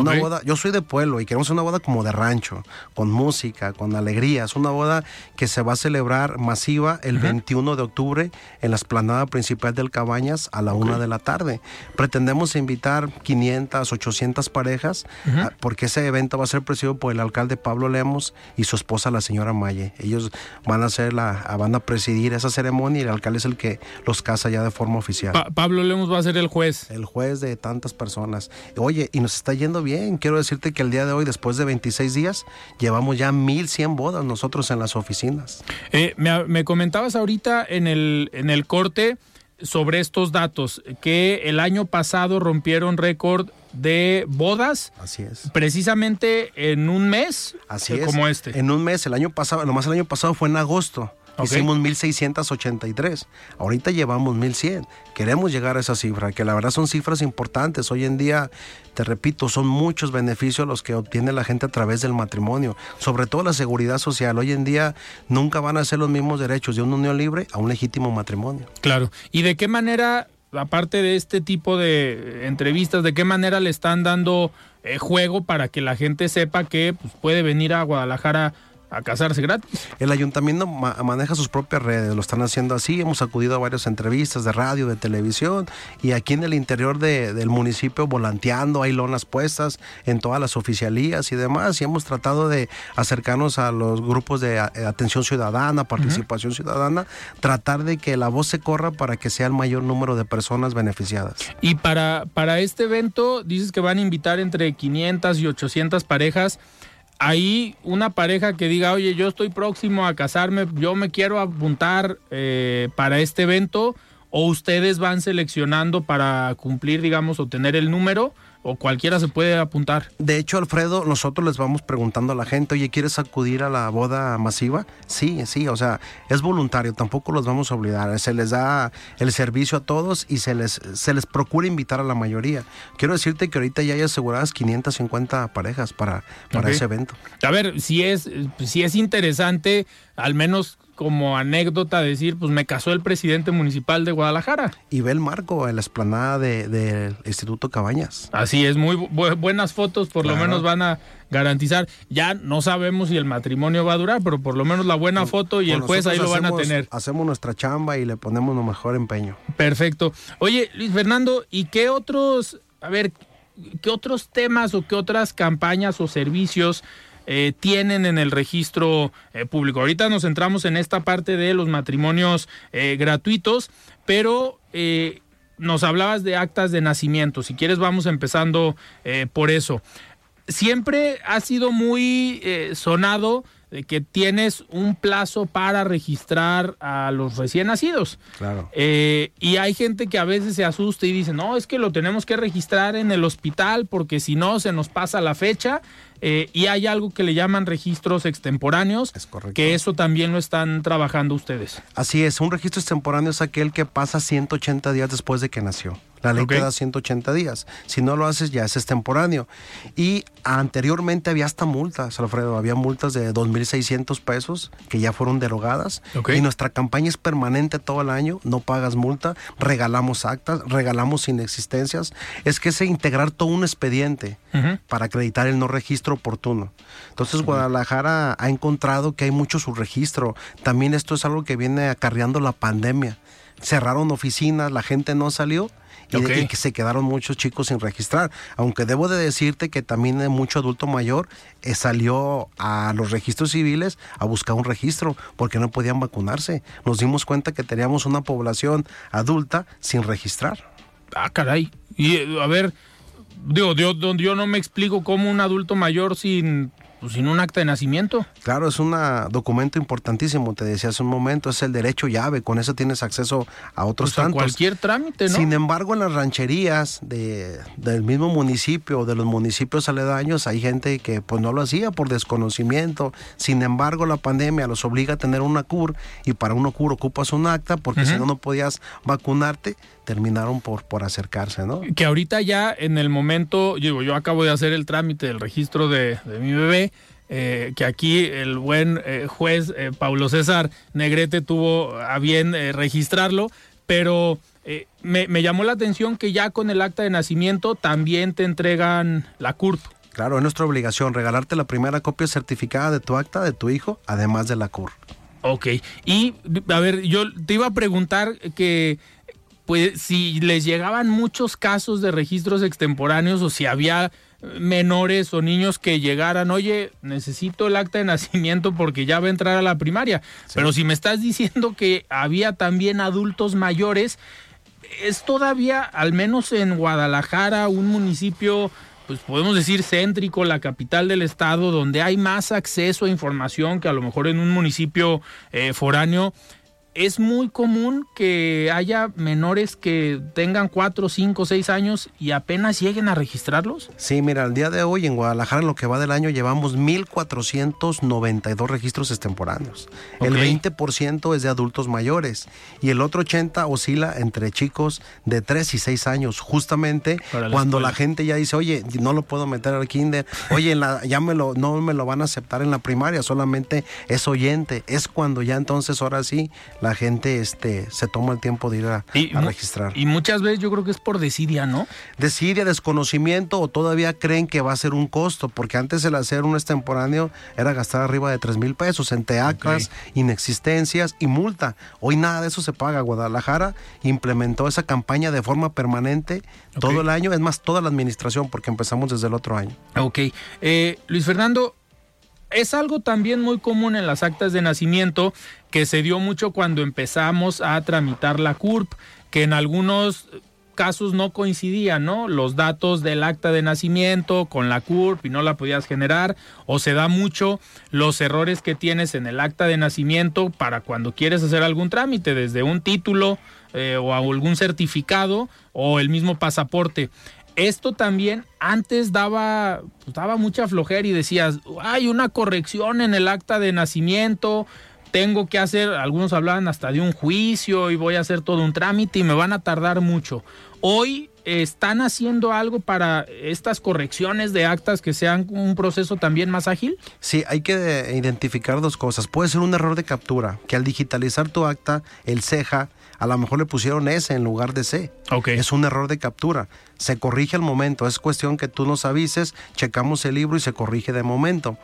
Una boda, yo soy de pueblo y queremos una boda como de rancho, con música, con alegrías, una boda que se va a celebrar masiva el 21 de octubre en la esplanada principal del Cabañas a la una de la tarde. Pretendemos invitar 500, 800 parejas ah, porque ese evento va a ser presidido por el alcalde Pablo Lemos y su esposa la señora Maye. Ellos van a ser la, van a presidir esa ceremonia y el alcalde es el que los casa ya de forma oficial Pa- Pablo Lemos va a ser el juez. el juez de tantas personas. Oye, y nos está yendo bien. Quiero decirte que el día de hoy, después de 26 días, llevamos ya 1100 bodas nosotros en las oficinas. Eh, me, me comentabas ahorita en el, en el corte sobre estos datos, que el año pasado rompieron récord de bodas Así es. precisamente en un mes Así eh, es. como este. En un mes, el año pasado, nomás el año pasado fue en agosto. Ok. Hicimos 1683. Ahorita llevamos 1100. Queremos llegar a esa cifra, que la verdad son cifras importantes. Hoy en día, te repito, son muchos beneficios los que obtiene la gente a través del matrimonio. Sobre todo la seguridad social. Hoy en día nunca van a ser los mismos derechos de una unión libre a un legítimo matrimonio. Claro. ¿Y de qué manera, aparte de este tipo de entrevistas, de qué manera le están dando eh, juego para que la gente sepa que pues, puede venir a Guadalajara a casarse gratis? El ayuntamiento ma- maneja sus propias redes, lo están haciendo así. Hemos acudido a varias entrevistas de radio, de televisión y aquí en el interior de- del municipio volanteando, hay lonas puestas en todas las oficialías y demás. Y hemos tratado de acercarnos a los grupos de atención ciudadana, participación ciudadana, tratar de que la voz se corra para que sea el mayor número de personas beneficiadas. Y para, para este evento dices que van a invitar entre 500 y 800 parejas. Ahí una pareja que diga, oye, yo estoy próximo a casarme, yo me quiero apuntar eh, para este evento, o ustedes van seleccionando para cumplir, digamos, o tener el número o cualquiera se puede apuntar. De hecho, Alfredo, nosotros les vamos preguntando a la gente, oye, ¿quieres acudir a la boda masiva? Sí, sí, o sea, es voluntario, tampoco los vamos a olvidar. Se les da el servicio a todos y se les, se les procura invitar a la mayoría. Quiero decirte que ahorita ya hay aseguradas 550 parejas para, para ese evento. A ver, si es, si es interesante, al menos como anécdota decir, pues me casó el presidente municipal de Guadalajara. Y ve el marco en la esplanada del de, Instituto Cabañas. Así es, muy bu buenas fotos, por lo menos van a garantizar. Ya no sabemos si el matrimonio va a durar, pero por lo menos la buena foto y el juez ahí lo van a tener. Hacemos nuestra chamba y le ponemos lo mejor empeño. Perfecto. Oye, Luis Fernando, ¿y qué otros, a ver, qué otros temas o qué otras campañas o servicios eh, tienen en el registro eh, público. Ahorita nos centramos en esta parte de los matrimonios eh, gratuitos, pero nos hablabas de actas de nacimiento. Si quieres, vamos empezando por eso. Siempre ha sido muy sonado de que tienes un plazo para registrar a los recién nacidos. Claro. Eh, y hay gente que a veces se asusta y dice, no, es que lo tenemos que registrar en el hospital porque si no se nos pasa la fecha. Eh, y hay algo que le llaman registros extemporáneos, es que eso también lo están trabajando ustedes. Así es, un registro extemporáneo es aquel que pasa 180 días después de que nació. La ley te da 180 días. Si no lo haces, ya es extemporáneo. Y anteriormente había hasta multas, Alfredo. Había multas de 2.600 pesos que ya fueron derogadas. Y nuestra campaña es permanente todo el año. No pagas multa, regalamos actas, regalamos inexistencias. Es que es integrar todo un expediente para acreditar el no registro oportuno. Entonces, Guadalajara ha encontrado que hay mucho subregistro. También esto es algo que viene acarreando la pandemia. Cerraron oficinas, la gente no salió y, que se quedaron muchos chicos sin registrar. Aunque debo de decirte que también mucho adulto mayor eh, salió a los registros civiles a buscar un registro porque no podían vacunarse. Nos dimos cuenta que teníamos una población adulta sin registrar. Ah, caray. Y eh, a ver, digo, yo, yo no me explico cómo un adulto mayor sin pues sin un acta de nacimiento. Claro, es un documento importantísimo, te decía hace un momento, es el derecho llave, con eso tienes acceso a otros pues tantos. cualquier trámite, ¿no? Sin embargo, en las rancherías de, del mismo municipio o de los municipios aledaños hay gente que pues no lo hacía por desconocimiento. Sin embargo, la pandemia los obliga a tener una CUR y para una CUR ocupas un acta porque si no, no podías vacunarte terminaron por, por acercarse, ¿no? Que ahorita ya en el momento, digo, yo acabo de hacer el trámite del registro de, mi bebé, eh, que aquí el buen eh, juez eh, Paulo César Negrete tuvo a bien registrarlo, pero me, me, llamó la atención que ya con el acta de nacimiento también te entregan la CURP. Claro, es nuestra obligación regalarte la primera copia certificada de tu acta de tu hijo, además de la CURP. Ok, y a ver, yo te iba a preguntar que pues si les llegaban muchos casos de registros extemporáneos o si había menores o niños que llegaran, oye, necesito el acta de nacimiento porque ya va a entrar a la primaria. Pero si me estás diciendo que había también adultos mayores, es todavía, al menos en Guadalajara, un municipio, pues podemos decir céntrico, la capital del estado, donde hay más acceso a información que a lo mejor en un municipio eh, foráneo es muy común que haya menores que tengan 4, 5, 6 años y apenas lleguen a registrarlos. Sí, mira, al día de hoy en Guadalajara, en lo que va del año, llevamos 1.492 registros extemporáneos. El 20% es de adultos mayores y el otro 80% oscila entre chicos de 3 y 6 años. Justamente cuando la gente ya dice, oye, no lo puedo meter al kinder, oye, ya me lo, no me lo van a aceptar en la primaria, solamente es oyente. Es cuando ya entonces, ahora sí, la gente este, se toma el tiempo de ir a, registrar. Y muchas veces yo creo que es por desidia, ¿no? Desidia, desconocimiento o todavía creen que va a ser un costo, porque antes el hacer un extemporáneo era gastar arriba de 3 mil pesos en teacas, inexistencias y multa. Hoy nada de eso se paga. Guadalajara implementó esa campaña de forma permanente todo el año, es más, toda la administración, porque empezamos desde el otro año. Ok. Eh, Luis Fernando, es algo también muy común en las actas de nacimiento que se dio mucho cuando empezamos a tramitar la CURP, que en algunos casos no coincidían, ¿no? Los datos del acta de nacimiento con la CURP y no la podías generar, o se da mucho los errores que tienes en el acta de nacimiento para cuando quieres hacer algún trámite, desde un título eh, o algún certificado o el mismo pasaporte. Esto también antes daba, pues, daba mucha flojera y decías, hay una corrección en el acta de nacimiento, tengo que hacer, algunos hablaban hasta de un juicio y voy a hacer todo un trámite y me van a tardar mucho. Hoy están haciendo algo para estas correcciones de actas que sean un proceso también más ágil? Sí, hay que identificar dos cosas. Puede ser un error de captura, que al digitalizar tu acta, el CEJA, a lo mejor le pusieron S en lugar de C. Okay. Es un error de captura se corrige al momento. Es cuestión que tú nos avises, checamos el libro y se corrige de momento.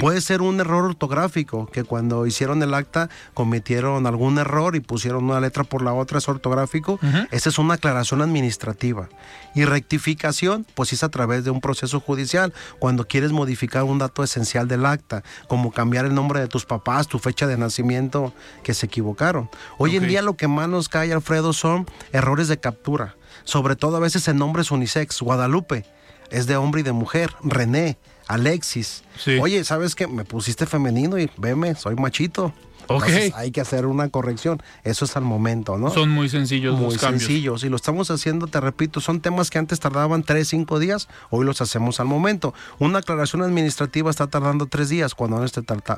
Puede ser un error ortográfico, que cuando hicieron el acta cometieron algún error y pusieron una letra por la otra, es ortográfico. Esa es una aclaración administrativa. Y rectificación, pues es a través de un proceso judicial, cuando quieres modificar un dato esencial del acta, como cambiar el nombre de tus papás, tu fecha de nacimiento, que se equivocaron. Hoy en día lo que más nos cae, Alfredo, son errores de captura sobre todo a veces en nombres unisex. Guadalupe es de hombre y de mujer. René, Alexis. Oye, ¿sabes qué? Me pusiste femenino y veme, soy machito. Ok. hay que hacer una corrección. Eso es al momento, ¿no? Son muy sencillos muy los cambios. sencillos. Y lo estamos haciendo, te repito, son temas que antes tardaban tres, cinco días. Hoy los hacemos al momento. Una aclaración administrativa está tardando tres días, cuando antes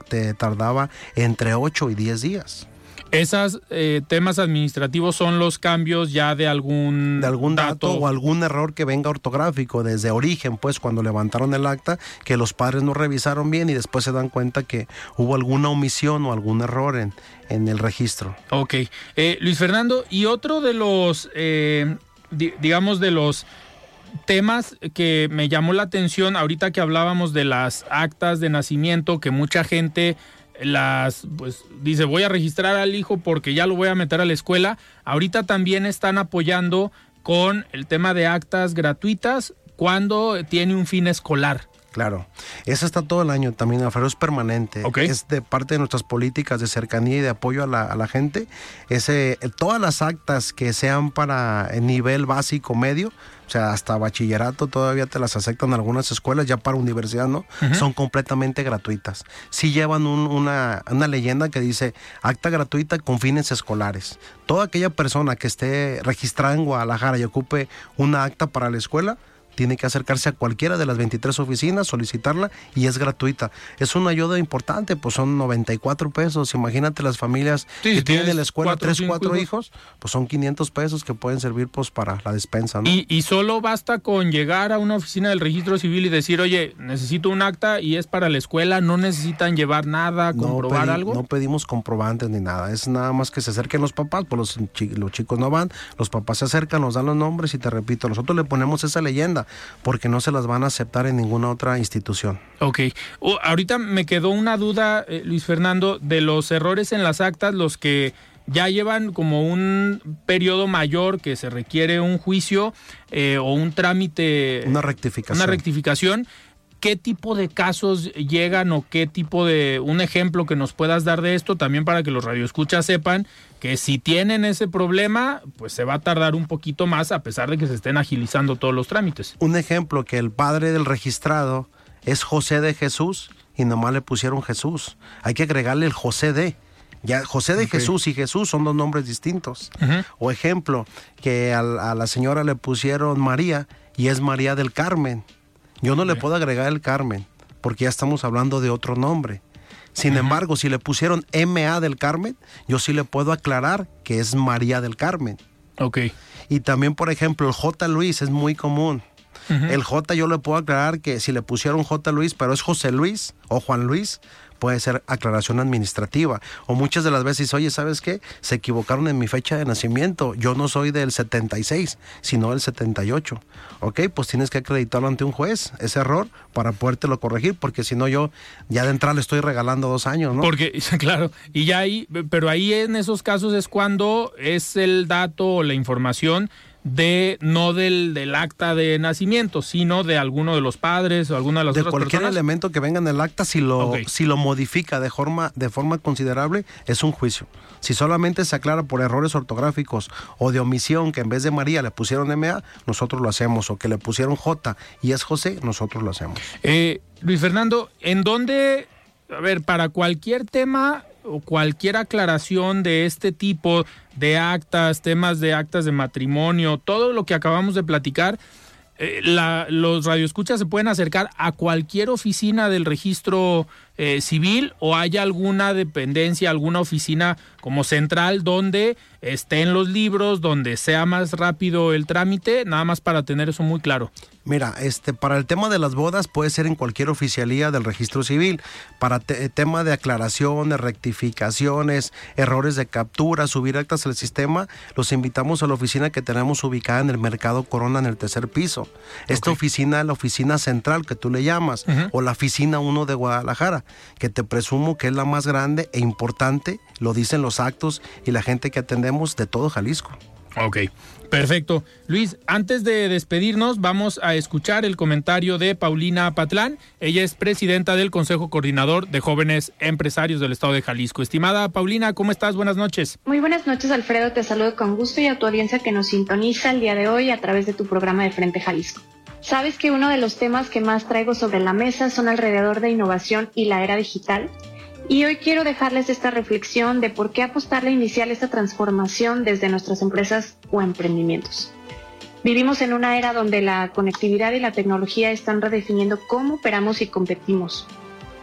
te, tardaba entre ocho y diez días. Esos eh, temas administrativos son los cambios ya de algún, de algún dato, o algún error que venga ortográfico desde origen, pues cuando levantaron el acta, que los padres no revisaron bien y después se dan cuenta que hubo alguna omisión o algún error en, en el registro. Ok. Eh, Luis Fernando, y otro de los, eh, digamos, de los temas que me llamó la atención ahorita que hablábamos de las actas de nacimiento, que mucha gente las, pues dice, voy a registrar al hijo porque ya lo voy a meter a la escuela. Ahorita también están apoyando con el tema de actas gratuitas cuando tiene un fin escolar. Claro, eso está todo el año también, Alfredo, es permanente. Es de parte de nuestras políticas de cercanía y de apoyo a la, a la gente. Ese, todas las actas que sean para el nivel básico medio, o sea, hasta bachillerato todavía te las aceptan algunas escuelas, ya para universidad no, son completamente gratuitas. Sí llevan una, una leyenda que dice acta gratuita con fines escolares. Toda aquella persona que esté registrada en Guadalajara y ocupe una acta para la escuela, tiene que acercarse a cualquiera de las 23 oficinas, solicitarla y es gratuita. Es una ayuda importante, pues son 94 pesos. Imagínate las familias que tienen en la escuela 3, 4 hijos, pues son 500 pesos que pueden servir pues para la despensa. Y, y, solo basta con llegar a una oficina del registro civil y decir, oye, necesito un acta y es para la escuela, no necesitan llevar nada, comprobar algo. No pedimos comprobantes ni nada, es nada más que se acerquen los papás, pues los, los chicos no van, los papás se acercan, nos dan los nombres y te repito, nosotros le ponemos esa leyenda porque no se las van a aceptar en ninguna otra institución. Ok. ahorita me quedó una duda, eh, Luis Fernando, de los errores en las actas, los que ya llevan como un periodo mayor que se requiere un juicio eh, o un trámite. Una rectificación. Una rectificación. ¿Qué tipo de casos llegan o qué tipo de un ejemplo que nos puedas dar de esto también para que los radioescuchas sepan que si tienen ese problema, pues se va a tardar un poquito más a pesar de que se estén agilizando todos los trámites. Un ejemplo que el padre del registrado es José de Jesús y nomás le pusieron Jesús. Hay que agregarle el José de. Ya José de Jesús y Jesús son dos nombres distintos. O ejemplo, que a, la señora le pusieron María y es María del Carmen. Yo no le puedo agregar el Carmen porque ya estamos hablando de otro nombre. Sin embargo, si le pusieron MA del Carmen, yo sí le puedo aclarar que es María del Carmen. Ok. Y también, por ejemplo, el J. Luis es muy común. El J yo le puedo aclarar que si le pusieron J. Luis, pero es José Luis o Juan Luis, puede ser aclaración administrativa. O muchas de las veces, oye, ¿sabes qué? Se equivocaron en mi fecha de nacimiento. Yo no soy del 76, sino del 78. Ok, pues tienes que acreditarlo ante un juez, ese error, para podértelo corregir, porque si no yo ya de entrada le estoy regalando dos años, ¿no? Porque, claro, y ya ahí, pero ahí en esos casos es cuando es el dato o la información de no del, del acta de nacimiento, sino de alguno de los padres o alguna de las de otras cualquier personas. elemento que venga en el acta, si lo, si lo modifica de forma, de forma considerable, es un juicio. Si solamente se aclara por errores ortográficos o de omisión, que en vez de María le pusieron MA, nosotros lo hacemos, o que le pusieron J y es José, nosotros lo hacemos. Eh, Luis Fernando, ¿en dónde, a ver, para cualquier tema cualquier aclaración de este tipo de actas, temas de actas de matrimonio, todo lo que acabamos de platicar, eh, la- los radioescuchas se pueden acercar a cualquier oficina del registro eh, civil o hay alguna dependencia, alguna oficina como central donde estén los libros, donde sea más rápido el trámite, nada más para tener eso muy claro. Mira, este, para el tema de las bodas puede ser en cualquier oficialía del registro civil. Para te- tema de aclaraciones, rectificaciones, errores de captura, subir actas al sistema, los invitamos a la oficina que tenemos ubicada en el Mercado Corona en el tercer piso. Esta oficina es la oficina central que tú le llamas, o la oficina 1 de Guadalajara, que te presumo que es la más grande e importante, lo dicen los actos y la gente que atendemos de todo Jalisco. Ok, perfecto. Luis, antes de despedirnos, vamos a escuchar el comentario de Paulina Patlán. Ella es presidenta del Consejo Coordinador de Jóvenes Empresarios del Estado de Jalisco. Estimada Paulina, ¿cómo estás? Buenas noches. Muy buenas noches, Alfredo. Te saludo con gusto y a tu audiencia que nos sintoniza el día de hoy a través de tu programa de Frente Jalisco. Sabes que uno de los temas que más traigo sobre la mesa son alrededor de innovación y la era digital. Y hoy quiero dejarles esta reflexión de por qué apostarle a iniciar esta transformación desde nuestras empresas o emprendimientos. Vivimos en una era donde la conectividad y la tecnología están redefiniendo cómo operamos y competimos.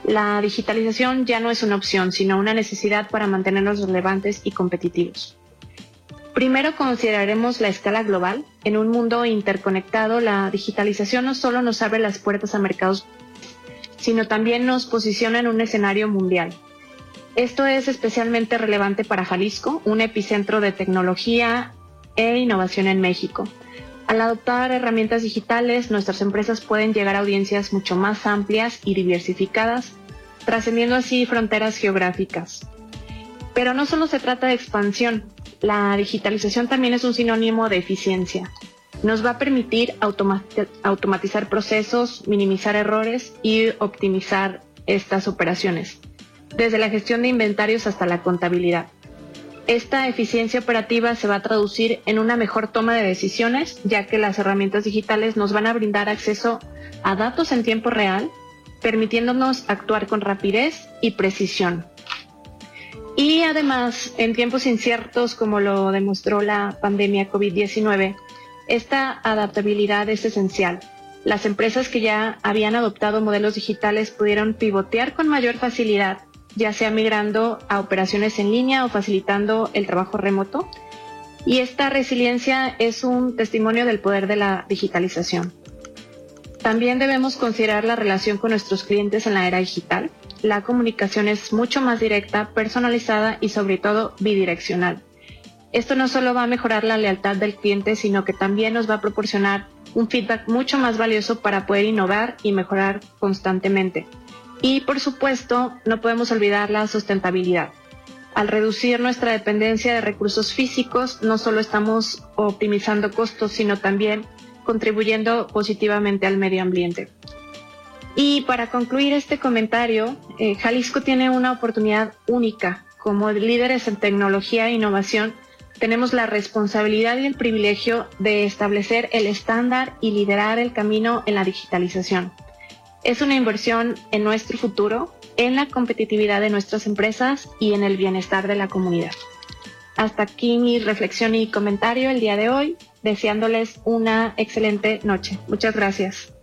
La digitalización ya no es una opción, sino una necesidad para mantenernos relevantes y competitivos. Primero consideraremos la escala global. En un mundo interconectado, la digitalización no solo nos abre las puertas a mercados, sino también nos posiciona en un escenario mundial. Esto es especialmente relevante para Jalisco, un epicentro de tecnología e innovación en México. Al adoptar herramientas digitales, nuestras empresas pueden llegar a audiencias mucho más amplias y diversificadas, trascendiendo así fronteras geográficas. Pero no solo se trata de expansión, la digitalización también es un sinónimo de eficiencia. Nos va a permitir automati- automatizar procesos, minimizar errores y optimizar estas operaciones, desde la gestión de inventarios hasta la contabilidad. Esta eficiencia operativa se va a traducir en una mejor toma de decisiones, ya que las herramientas digitales nos van a brindar acceso a datos en tiempo real, permitiéndonos actuar con rapidez y precisión. Y además, en tiempos inciertos como lo demostró la pandemia COVID-19, esta adaptabilidad es esencial. Las empresas que ya habían adoptado modelos digitales pudieron pivotear con mayor facilidad, ya sea migrando a operaciones en línea o facilitando el trabajo remoto. Y esta resiliencia es un testimonio del poder de la digitalización. También debemos considerar la relación con nuestros clientes en la era digital. La comunicación es mucho más directa, personalizada y sobre todo bidireccional. Esto no solo va a mejorar la lealtad del cliente, sino que también nos va a proporcionar un feedback mucho más valioso para poder innovar y mejorar constantemente. Y por supuesto, no podemos olvidar la sustentabilidad. Al reducir nuestra dependencia de recursos físicos, no solo estamos optimizando costos, sino también contribuyendo positivamente al medio ambiente. Y para concluir este comentario, eh, Jalisco tiene una oportunidad única. Como líderes en tecnología e innovación, tenemos la responsabilidad y el privilegio de establecer el estándar y liderar el camino en la digitalización. Es una inversión en nuestro futuro, en la competitividad de nuestras empresas y en el bienestar de la comunidad. Hasta aquí mi reflexión y comentario el día de hoy, deseándoles una excelente noche. Muchas gracias.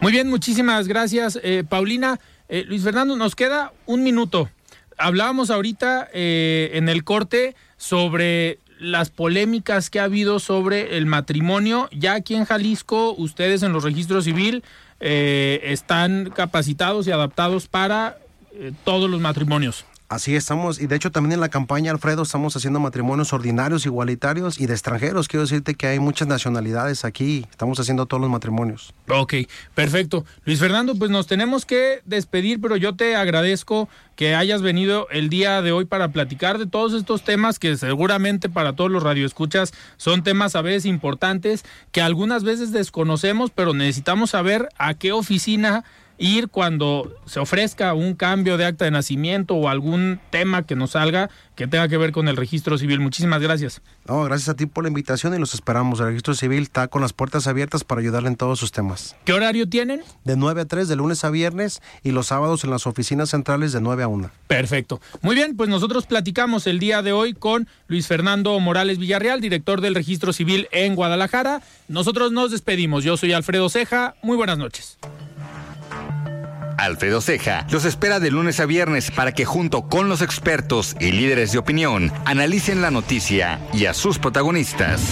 Muy bien, muchísimas gracias, eh, Paulina. Eh, Luis Fernando, nos queda un minuto. Hablábamos ahorita eh, en el corte sobre las polémicas que ha habido sobre el matrimonio. Ya aquí en Jalisco, ustedes en los registros civil eh, están capacitados y adaptados para eh, todos los matrimonios. Así estamos, y de hecho también en la campaña, Alfredo, estamos haciendo matrimonios ordinarios, igualitarios y de extranjeros. Quiero decirte que hay muchas nacionalidades aquí, estamos haciendo todos los matrimonios. Ok, perfecto. Luis Fernando, pues nos tenemos que despedir, pero yo te agradezco que hayas venido el día de hoy para platicar de todos estos temas que seguramente para todos los radioescuchas son temas a veces importantes, que algunas veces desconocemos, pero necesitamos saber a qué oficina ir cuando se ofrezca un cambio de acta de nacimiento o algún tema que nos salga que tenga que ver con el registro civil. Muchísimas gracias. No, gracias a ti por la invitación y los esperamos. El registro civil está con las puertas abiertas para ayudarle en todos sus temas. ¿Qué horario tienen? De 9 a 3, de lunes a viernes y los sábados en las oficinas centrales de 9 a 1. Perfecto. Muy bien, pues nosotros platicamos el día de hoy con Luis Fernando Morales Villarreal, director del registro civil en Guadalajara. Nosotros nos despedimos. Yo soy Alfredo Ceja. Muy buenas noches. Alfredo Ceja los espera de lunes a viernes para que junto con los expertos y líderes de opinión analicen la noticia y a sus protagonistas.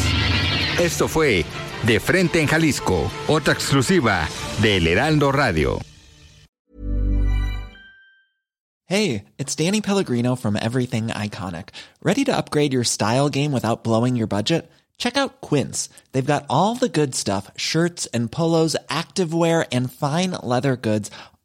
Esto fue De Frente en Jalisco, otra exclusiva de El Heraldo Radio. Hey, it's Danny Pellegrino from Everything Iconic. ¿Ready to upgrade your style game without blowing your budget? Check out Quince. They've got all the good stuff shirts and polos, activewear, and fine leather goods